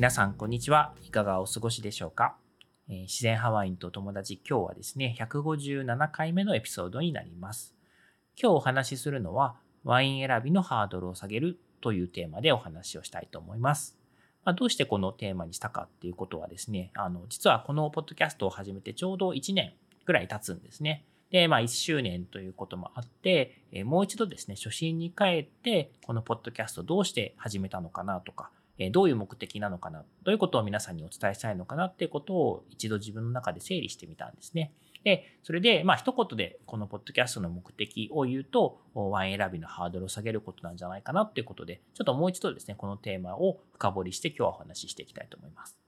皆さん、こんにちは。いかがお過ごしでしょうか、えー、自然ハワインと友達、今日はですね、157回目のエピソードになります。今日お話しするのは、ワイン選びのハードルを下げるというテーマでお話をしたいと思います。まあ、どうしてこのテーマにしたかっていうことはですね、あの、実はこのポッドキャストを始めてちょうど1年ぐらい経つんですね。で、まあ1周年ということもあって、えもう一度ですね、初心に帰って、このポッドキャストどうして始めたのかなとか、どういう目的なのかな、どういうことを皆さんにお伝えしたいのかなっていうことを一度自分の中で整理してみたんですね。で、それで、まあ一言でこのポッドキャストの目的を言うと、ワイン選びのハードルを下げることなんじゃないかなっていうことで、ちょっともう一度ですね、このテーマを深掘りして今日はお話ししていきたいと思います。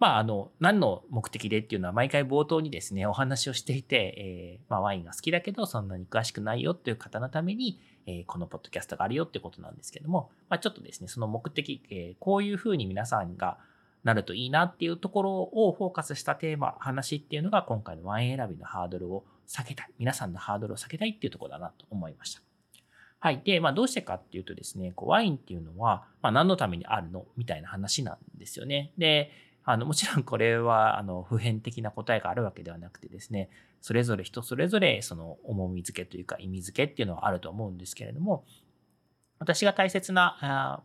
まあ、あの、何の目的でっていうのは毎回冒頭にですね、お話をしていて、えー、まあ、ワインが好きだけど、そんなに詳しくないよっていう方のために、え、このポッドキャストがあるよってことなんですけども、まあ、ちょっとですね、その目的、え、こういうふうに皆さんがなるといいなっていうところをフォーカスしたテーマ、話っていうのが今回のワイン選びのハードルを下げたい。皆さんのハードルを下げたいっていうところだなと思いました。はい。で、まあどうしてかっていうとですね、こうワインっていうのは、まあ何のためにあるの？みたいな話なんですよね。で、あの、もちろんこれは、あの、普遍的な答えがあるわけではなくてですね、それぞれ人それぞれ、その、重み付けというか意味付けっていうのはあると思うんですけれども、私が大切な、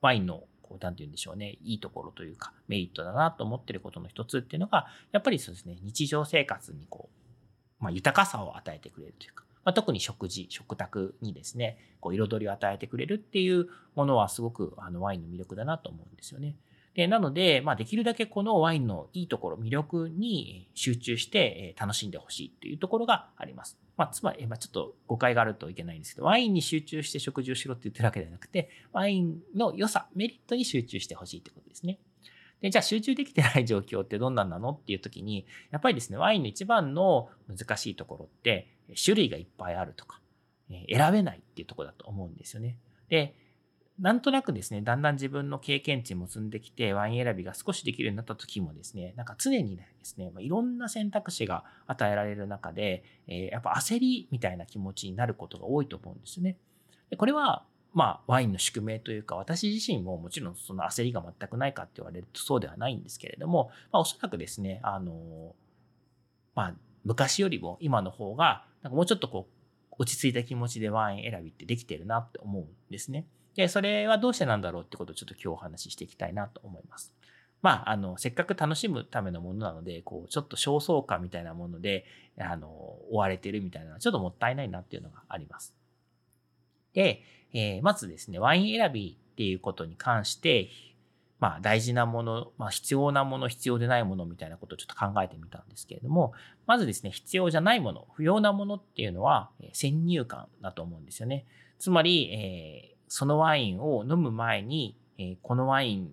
ワインの、こう、なんて言うんでしょうね、いいところというか、メリットだなと思ってることの一つっていうのが、やっぱりそうですね、日常生活にこう、まあ、豊かさを与えてくれるというか、まあ、特に食事、食卓にですね、こう彩りを与えてくれるっていうものはすごくあのワインの魅力だなと思うんですよね。で、なので、まあ、できるだけこのワインのいいところ、魅力に集中して楽しんでほしいっていうところがあります。まあ、つまり、まあ、ちょっと誤解があるといけないんですけど、ワインに集中して食事をしろって言ってるわけではなくて、ワインの良さ、メリットに集中してほしいってことですね。で、じゃあ集中できてない状況ってどんなんなのっていう時に、やっぱりですね、ワインの一番の難しいところって、種類がいっぱいあるとか、選べないっていうところだと思うんですよね。で、なんとなくですね、だんだん自分の経験値も積んできて、ワイン選びが少しできるようになった時もですね、なんか常にですね、いろんな選択肢が与えられる中で、え、やっぱ焦りみたいな気持ちになることが多いと思うんですね。でこれは、まあ、ワインの宿命というか、私自身ももちろんその焦りが全くないかって言われるとそうではないんですけれども、まあ、おそらくですね、あの、まあ、昔よりも今の方が、なんかもうちょっとこう、落ち着いた気持ちでワイン選びってできてるなって思うんですね。で、それはどうしてなんだろうってことをちょっと今日お話ししていきたいなと思います。まあ、あの、せっかく楽しむためのものなので、こう、ちょっと焦燥感みたいなもので、あの、追われてるみたいなのはちょっともったいないなっていうのがあります。で、えー、まずですね、ワイン選びっていうことに関して、まあ大事なもの、まあ必要なもの、必要でないものみたいなことをちょっと考えてみたんですけれども、まずですね、必要じゃないもの、不要なものっていうのは先入観だと思うんですよね。つまり、えーそのワインを飲む前に、えー、このワイン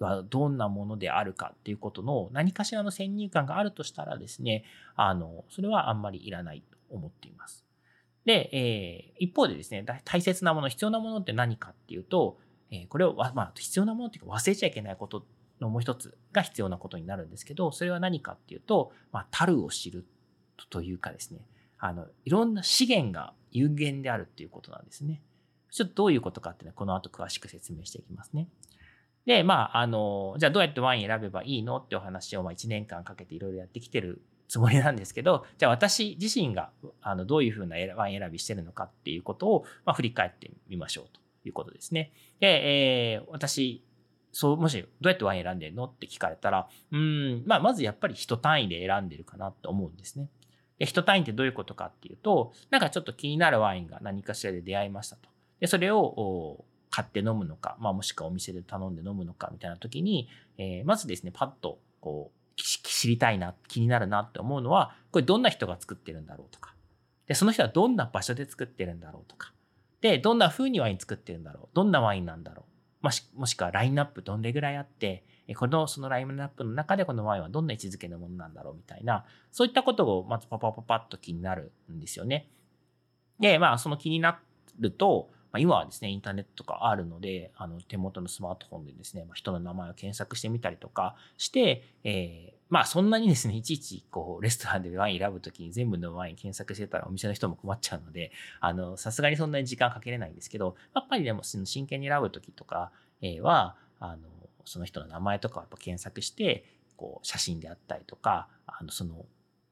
はどんなものであるかっていうことの何かしらの先入観があるとしたらですね、あの、それはあんまりいらないと思っています。で、えー、一方でですね、大切なもの、必要なものって何かっていうと、えー、これを、まあ、必要なものっていうか忘れちゃいけないことのもう一つが必要なことになるんですけど、それは何かっていうと、まあ、樽を知るというかですね、あの、いろんな資源が有限であるっていうことなんですね。ちょっとどういうことかっていうのはこの後詳しく説明していきますね。で、まあ、あの、じゃあどうやってワイン選べばいいのってお話をまあ1年間かけていろいろやってきてるつもりなんですけど、じゃあ私自身があのどういうふうなワイン選びしてるのかっていうことを、まあ、振り返ってみましょうということですね。で、えー、私、そう、もしどうやってワイン選んでるのって聞かれたら、うん、まあ、まずやっぱり人単位で選んでるかなって思うんですね。で、人単位ってどういうことかっていうと、なんかちょっと気になるワインが何かしらで出会いましたと。で、それを買って飲むのか、まあ、もしくはお店で頼んで飲むのかみたいな時に、えー、まずですね、パッとこう知りたいな、気になるなって思うのは、これどんな人が作ってるんだろうとか。で、その人はどんな場所で作ってるんだろうとか。で、どんな風にワイン作ってるんだろう。どんなワインなんだろう。もしもしくはラインナップどんれぐらいあって、この、そのラインナップの中でこのワインはどんな位置づけのものなんだろうみたいな、そういったことをまずパパパパッと気になるんですよね。で、まあ、その気になると、まあ、今はですね、インターネットとかあるので、あの手元のスマートフォンでですね、まあ、人の名前を検索してみたりとかして、えー、まあそんなにですね、いちいちこうレストランでワイン選ぶときに全部のワイン検索してたらお店の人も困っちゃうので、あの、さすがにそんなに時間かけれないんですけど、やっぱりでも真剣に選ぶときとかは、あの、その人の名前とかをやっぱ検索して、こう写真であったりとか、あの、その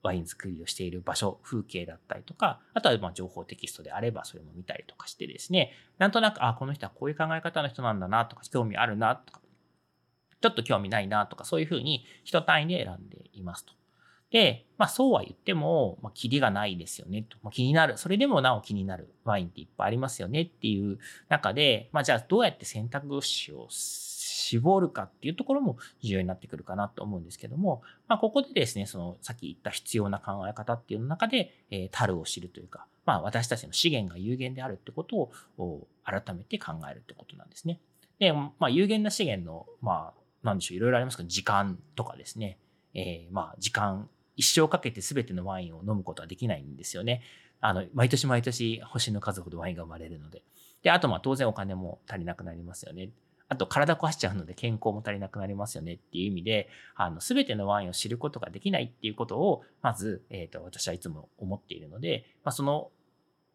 ワイン作りをしている場所、風景だったりとか、あとはま情報テキストであればそれも見たりとかしてですね、なんとなく、あ、この人はこういう考え方の人なんだなとか、興味あるなとか、ちょっと興味ないなとか、そういうふうに人単位で選んでいますと。で、まあそうは言っても、まあ、キリがないですよねと。まあ、気になる。それでもなお気になるワインっていっぱいありますよねっていう中で、まあじゃあどうやって選択肢を絞るかっていうところも重要になってくるかなと思うんですけども、まあ、ここでですね、そのさっき言った必要な考え方っていうの中で、えー、樽を知るというか、まあ、私たちの資源が有限であるってことを改めて考えるってことなんですね。で、まあ、有限な資源の、まあ、なんでしょう、いろいろありますけど、時間とかですね、えー、まあ、時間、一生かけて全てのワインを飲むことはできないんですよね。あの、毎年毎年星の数ほどワインが生まれるので。で、あとまあ当然お金も足りなくなりますよね。あと体壊しちゃうので健康も足りなくなりますよねっていう意味で、あの、すべてのワインを知ることができないっていうことを、まず、えっ、ー、と、私はいつも思っているので、まあ、その、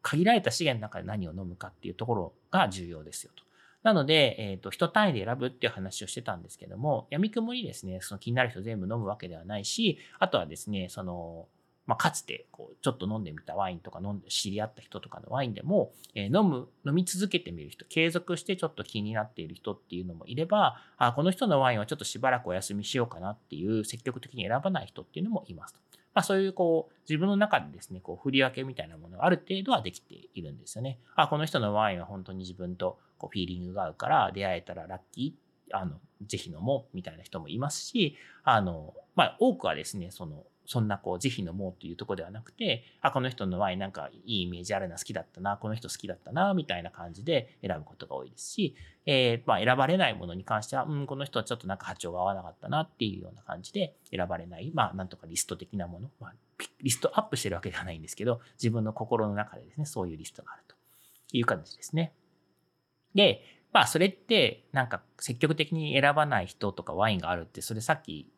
限られた資源の中で何を飲むかっていうところが重要ですよと。なので、えっ、ー、と、人単位で選ぶっていう話をしてたんですけども、闇雲にですね、その気になる人全部飲むわけではないし、あとはですね、その、まあ、かつてこうちょっと飲んでみたワインとか飲んで知り合った人とかのワインでも、え、飲む飲み続けてみる人継続してちょっと気になっている人っていうのもいればあこの人のワインはちょっとしばらくお休みしようかなっていう積極的に選ばない人っていうのもいますと。まあ、そういうこう自分の中でですねこう振り分けみたいなものがある程度はできているんですよね。あこの人のワインは本当に自分とこうフィーリングが合うから出会えたらラッキーあのぜひ飲もうみたいな人もいますしあの、まあ、多くはですねそのそんなこう慈悲のもうというとこではなくて、あ、この人のワインなんかいいイメージあるな、好きだったな、この人好きだったな、みたいな感じで選ぶことが多いですし、えー、まあ選ばれないものに関しては、うん、この人はちょっとなんか波長が合わなかったなっていうような感じで選ばれない、まあなんとかリスト的なもの、まあ、リストアップしてるわけではないんですけど、自分の心の中でですね、そういうリストがあるという感じですね。で、まあそれってなんか積極的に選ばない人とかワインがあるって、それさっき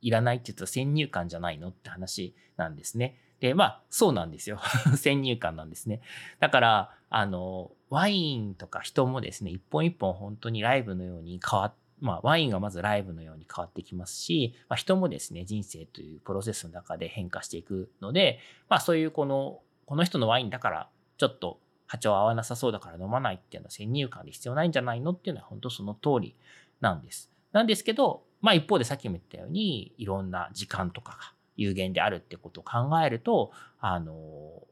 いらないって言ったら先入観じゃないのって話なんですね。で、まあ、そうなんですよ。先入観なんですね。だから、あの、ワインとか人もですね、一本一本本当にライブのように変わってまあ、ワインがまずライブのように変わってきますし、まあ、人もですね、人生というプロセスの中で変化していくので、まあ、そういうこの、この人のワインだから、ちょっと波長合わなさそうだから飲まないっていうのは先入観で必要ないんじゃないのっていうのは本当その通りなんです。なんですけど、まあ一方でさっきも言ったように、いろんな時間とかが有限であるってことを考えると、あの、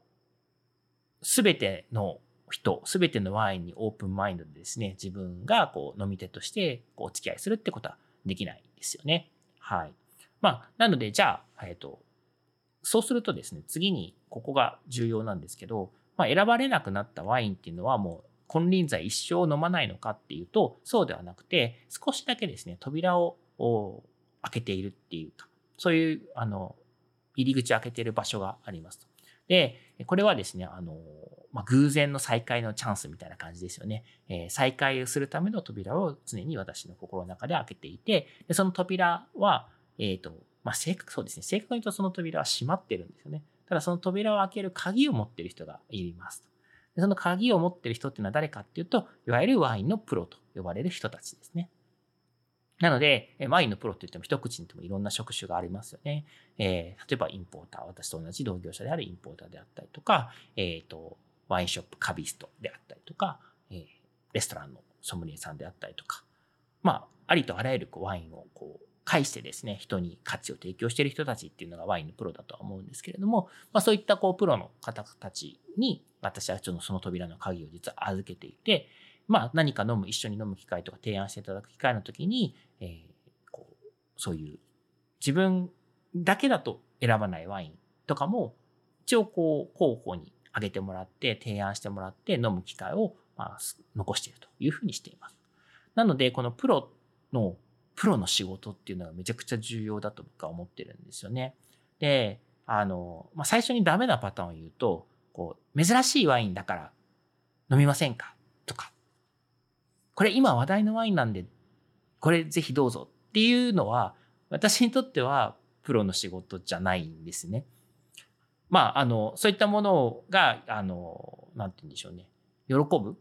すべての人、すべてのワインにオープンマインドでですね、自分がこう飲み手としてこうお付き合いするってことはできないですよね。はい。まあ、なので、じゃあ、えっ、と、そうするとですね、次にここが重要なんですけど、まあ、選ばれなくなったワインっていうのはもう金輪際一生飲まないのかっていうと、そうではなくて、少しだけですね、扉をを開けているっていうか、そういう、あの、入り口開けている場所がありますと。で、これはですね、あの、まあ、偶然の再会のチャンスみたいな感じですよね。えー、再会をするための扉を常に私の心の中で開けていて、でその扉は、えっ、ー、と、まあ、正確、そうですね。正確に言うとその扉は閉まってるんですよね。ただその扉を開ける鍵を持ってる人がいますと。でその鍵を持ってる人っていうのは誰かっていうと、いわゆるワインのプロと呼ばれる人たちですね。なので、ワインのプロって言っても一口に言ってもいろんな職種がありますよね。えー、例えばインポーター、私と同じ同業者であるインポーターであったりとか、えっ、ー、と、ワインショップカビストであったりとか、えー、レストランのソムリエさんであったりとか、まあ、ありとあらゆるこうワインをこう介してですね、人に価値を提供している人たちっていうのがワインのプロだとは思うんですけれども、まあそういったこうプロの方たちに私はちょっとその扉の鍵を実は預けていて、まあ何か飲む、一緒に飲む機会とか提案していただく機会の時に、えー、こうそういう自分だけだと選ばないワインとかも、一応こう、候補に挙げてもらって、提案してもらって飲む機会を、まあ、残しているというふうにしています。なので、このプロの、プロの仕事っていうのはめちゃくちゃ重要だと僕は思ってるんですよね。で、あの、まあ、最初にダメなパターンを言うと、こう、珍しいワインだから飲みませんか、これ今話題のワインなんで、これぜひどうぞっていうのは、私にとってはプロの仕事じゃないんですね。まあ、あの、そういったものが、あの、なんて言うんでしょうね。喜ぶ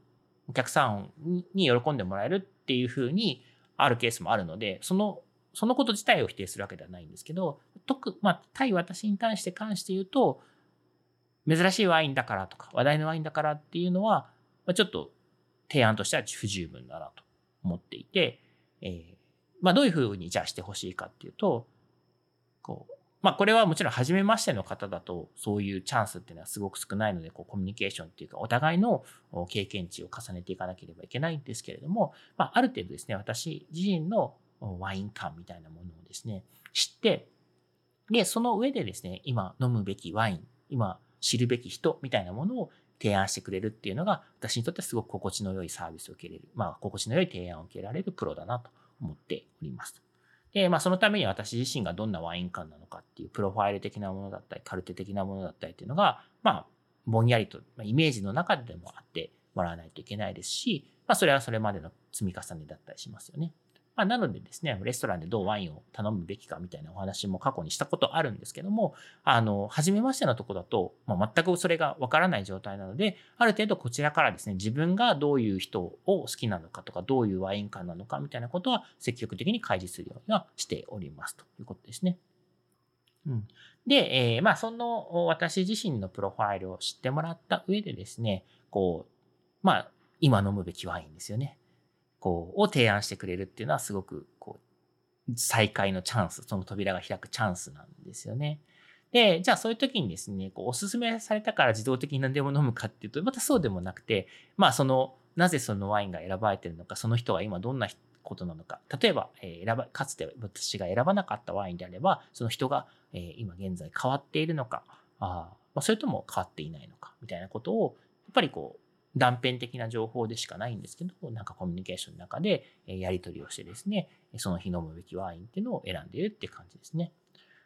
お客さんに喜んでもらえるっていうふうにあるケースもあるので、その、そのこと自体を否定するわけではないんですけど、特、まあ、対私に対して関して言うと、珍しいワインだからとか、話題のワインだからっていうのは、ま、ちょっと提案としては不十分だなと思っていて、えー、まあ、どういうふうにじゃあしてほしいかっていうと、こう、まあ、これはもちろん初めましての方だと、そういうチャンスっていうのはすごく少ないので、こう、コミュニケーションっていうか、お互いの経験値を重ねていかなければいけないんですけれども、まあ、ある程度ですね、私自身のワイン感みたいなものをですね、知って、で、その上でですね、今飲むべきワイン、今知るべき人みたいなものを提案してくれるっていうのが、私にとってはすごく心地の良いサービスを受けれる、まあ、心地の良い提案を受けられるプロだなと思っております。で、まあ、そのために私自身がどんなワイン感なのかっていうプロファイル的なものだったり、カルテ的なものだったりっていうのが、まあ、ぼんやりと、ま、イメージの中でもあってもらわないといけないですし、まあ、それはそれまでの積み重ねだったりしますよね。まあ、なのでですね、レストランでどうワインを頼むべきかみたいなお話も過去にしたことあるんですけども、あの、初めましてのとこだと、まあ、全くそれがわからない状態なので、ある程度こちらからですね、自分がどういう人を好きなのかとか、どういうワイン感なのかみたいなことは積極的に開示するようにはしておりますということですね。うん。で、えー、まあ、その私自身のプロファイルを知ってもらった上でですね、こう、まあ、今飲むべきワインですよね。こう、を提案してくれるっていうのはすごく、こう、再開のチャンス、その扉が開くチャンスなんですよね。で、じゃあそういう時にですね、こうおすすめされたから自動的に何でも飲むかっていうと、またそうでもなくて、まあその、なぜそのワインが選ばれてるのか、その人が今どんなことなのか。例えば、え、選ば、かつて私が選ばなかったワインであれば、その人が、え、今現在変わっているのか、あま、それとも変わっていないのか、みたいなことを、やっぱりこう、断片的な情報でしかないんですけど、なんかコミュニケーションの中でやり取りをしてですね、その日飲むべきワインっていうのを選んでいるって感じですね。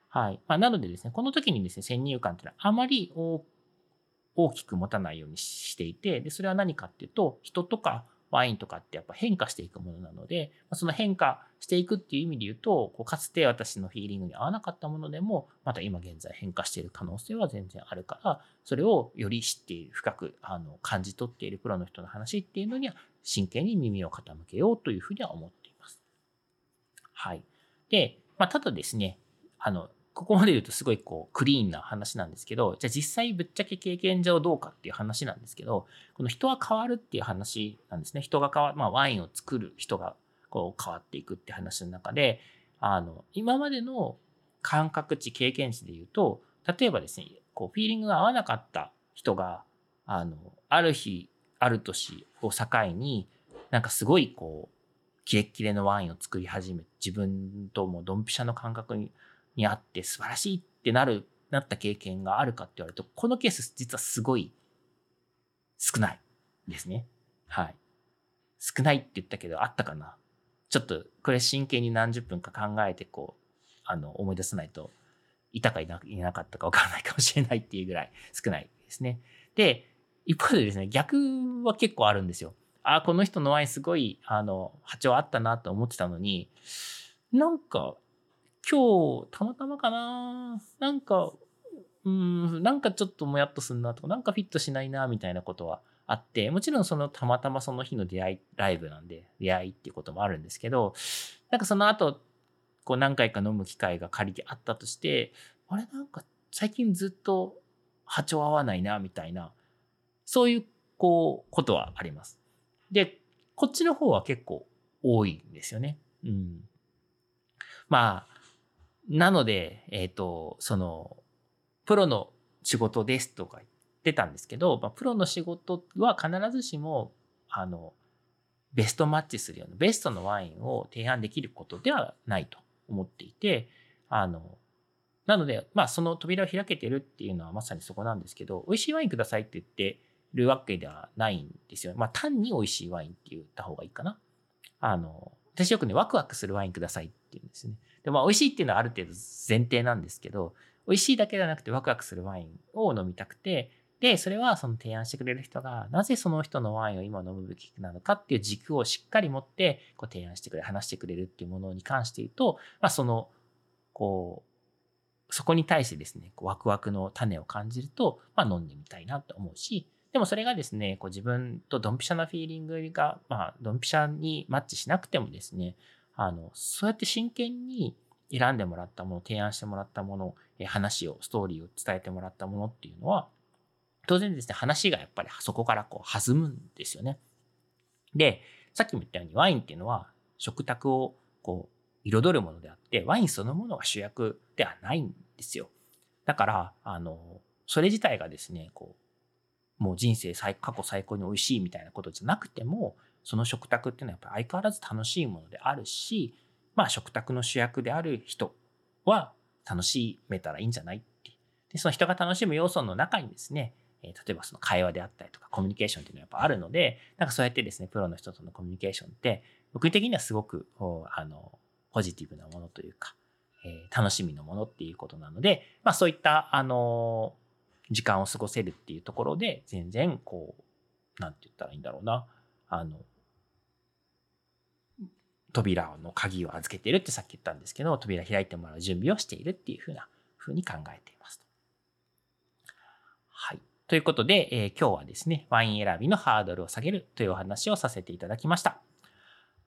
はい。まあ、なのでですね、この時にですね、先入観っていうのはあまり大きく持たないようにしていて、で、それは何かっていうと、人とかワインとかってやっぱ変化していくものなので、その変化していくっていう意味で言うと、こうかつて私のフィーリングに合わなかったものでも、また今現在変化している可能性は全然あるから、それをより知っている、深くあの感じ取っているプロの人の話っていうのには、真剣に耳を傾けようというふうには思っています。はい。で、まあ、ただですね、あの、ここまで言うとすごいこうクリーンな話なんですけど、じゃあ実際ぶっちゃけ経験上どうかっていう話なんですけど、この人は変わるっていう話なんですね。人が変わる、まあワインを作る人がこう変わっていくって話の中で、あの、今までの感覚値、経験値で言うと、例えばですね、こうフィーリングが合わなかった人が、あの、ある日、ある年を境に、なんかすごいこう、キレッキレのワインを作り始め、自分ともドンピシャの感覚ににあって素晴らしいってなる、なった経験があるかって言われると、このケース実はすごい少ないですね。はい。少ないって言ったけど、あったかな。ちょっと、これ真剣に何十分か考えて、こう、あの、思い出さないと、いたかいないなかったかわからないかもしれないっていうぐらい少ないですね。で、一方でですね、逆は結構あるんですよ。あ、この人のワインすごい、あの、波長あったなと思ってたのに、なんか、今日、たまたまかななんか、うん、なんかちょっともやっとすんなとか、なんかフィットしないな、みたいなことはあって、もちろんそのたまたまその日の出会い、ライブなんで、出会いっていうこともあるんですけど、なんかその後、こう何回か飲む機会が仮であったとして、あれなんか最近ずっと波長合わないな、みたいな、そういう、こう、ことはあります。で、こっちの方は結構多いんですよね。うん。まあ、なので、えっ、ー、と、その、プロの仕事ですとか言ってたんですけど、まあ、プロの仕事は必ずしも、あの、ベストマッチするような、ベストのワインを提案できることではないと思っていて、あの、なので、まあ、その扉を開けてるっていうのはまさにそこなんですけど、美味しいワインくださいって言ってるわけではないんですよ。まあ、単に美味しいワインって言った方がいいかな。あの、私よくね、ワクワクするワインくださいって言うんですね。で、まあ、美味しいっていうのはある程度前提なんですけど、美味しいだけじゃなくてワクワクするワインを飲みたくて、で、それはその提案してくれる人が、なぜその人のワインを今飲むべきなのかっていう軸をしっかり持って、こう提案してくれ、話してくれるっていうものに関して言うと、まあ、その、こう、そこに対してですね、こうワクワクの種を感じると、まあ、飲んでみたいなと思うし、でもそれがですね、こう自分とドンピシャなフィーリングが、まあ、ドンピシャにマッチしなくてもですね、あの、そうやって真剣に選んでもらったもの、提案してもらったもの、話を、ストーリーを伝えてもらったものっていうのは、当然ですね、話がやっぱりそこからこう弾むんですよね。で、さっきも言ったようにワインっていうのは食卓をこう彩るものであって、ワインそのものが主役ではないんですよ。だから、あの、それ自体がですね、こう、もう人生最過去最高に美味しいみたいなことじゃなくても、その食卓っていうのはやっぱ相変わらず楽しいものであるし、まあ食卓の主役である人は楽しめたらいいんじゃないって。で、その人が楽しむ要素の中にですね、え例えばその会話であったりとかコミュニケーションっていうのはやっぱあるので、なんかそうやってですね、プロの人とのコミュニケーションって、僕的にはすごく、あの、ポジティブなものというか、えー、楽しみのものっていうことなので、まあそういった、あの時間を過ごせるっていうところで、全然こう、なんて言ったらいいんだろうな、あの、扉の鍵を預けているってさっき言ったんですけど、扉開いてもらう準備をしているっていうふうな、ふうに考えています。はい。ということで、えー、今日はですね、ワイン選びのハードルを下げるというお話をさせていただきました。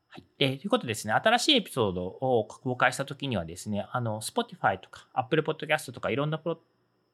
はい。えー、ということですね、新しいエピソードを公開したときにはですね、あの、Spotify とか Apple Podcast とかいろんなプロッ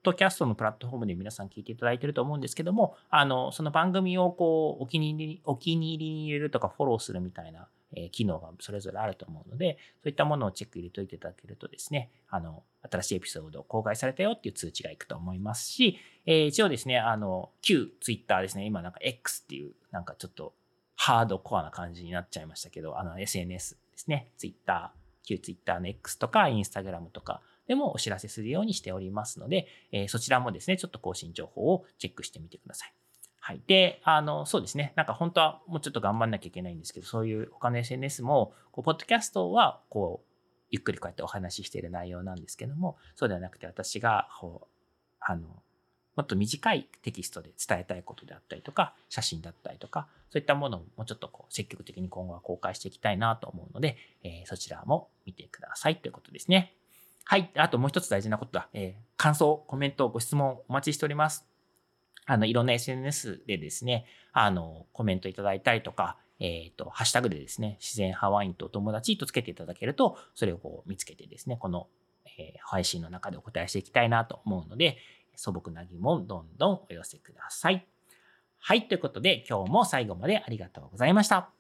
ドキャストのプラットフォームで皆さん聞いていただいていると思うんですけども、あの、その番組をこう、お気に入り、お気に入りに入れるとかフォローするみたいなえ機能がそれぞれあると思うので、そういったものをチェック入れといていただけるとですね、あの、新しいエピソードを公開されたよっていう通知がいくと思いますし、え、一応ですね、あの、旧 Twitter ですね、今なんか X っていう、なんかちょっとハードコアな感じになっちゃいましたけど、あの、SNS ですね、Twitter、旧 Twitter の X とか Instagram とかでもお知らせするようにしておりますので、え、そちらもですね、ちょっと更新情報をチェックしてみてください。はい。で、あの、そうですね。なんか本当はもうちょっと頑張んなきゃいけないんですけど、そういう他の SNS も、こう、ポッドキャストは、こう、ゆっくりこうやってお話ししている内容なんですけども、そうではなくて私が、こう、あの、もっと短いテキストで伝えたいことであったりとか、写真だったりとか、そういったものをもうちょっとこう積極的に今後は公開していきたいなと思うので、えー、そちらも見てくださいということですね。はい。あともう一つ大事なことだ。えー、感想、コメント、ご質問お待ちしております。あの、いろんな SNS でですね、あの、コメントいただいたりとか、えっ、ー、と、ハッシュタグでですね、自然ハワインとお友達とつけていただけると、それをこう見つけてですね、この、えー、配信の中でお答えしていきたいなと思うので、素朴な疑問、どんどんお寄せください。はい、ということで、今日も最後までありがとうございました。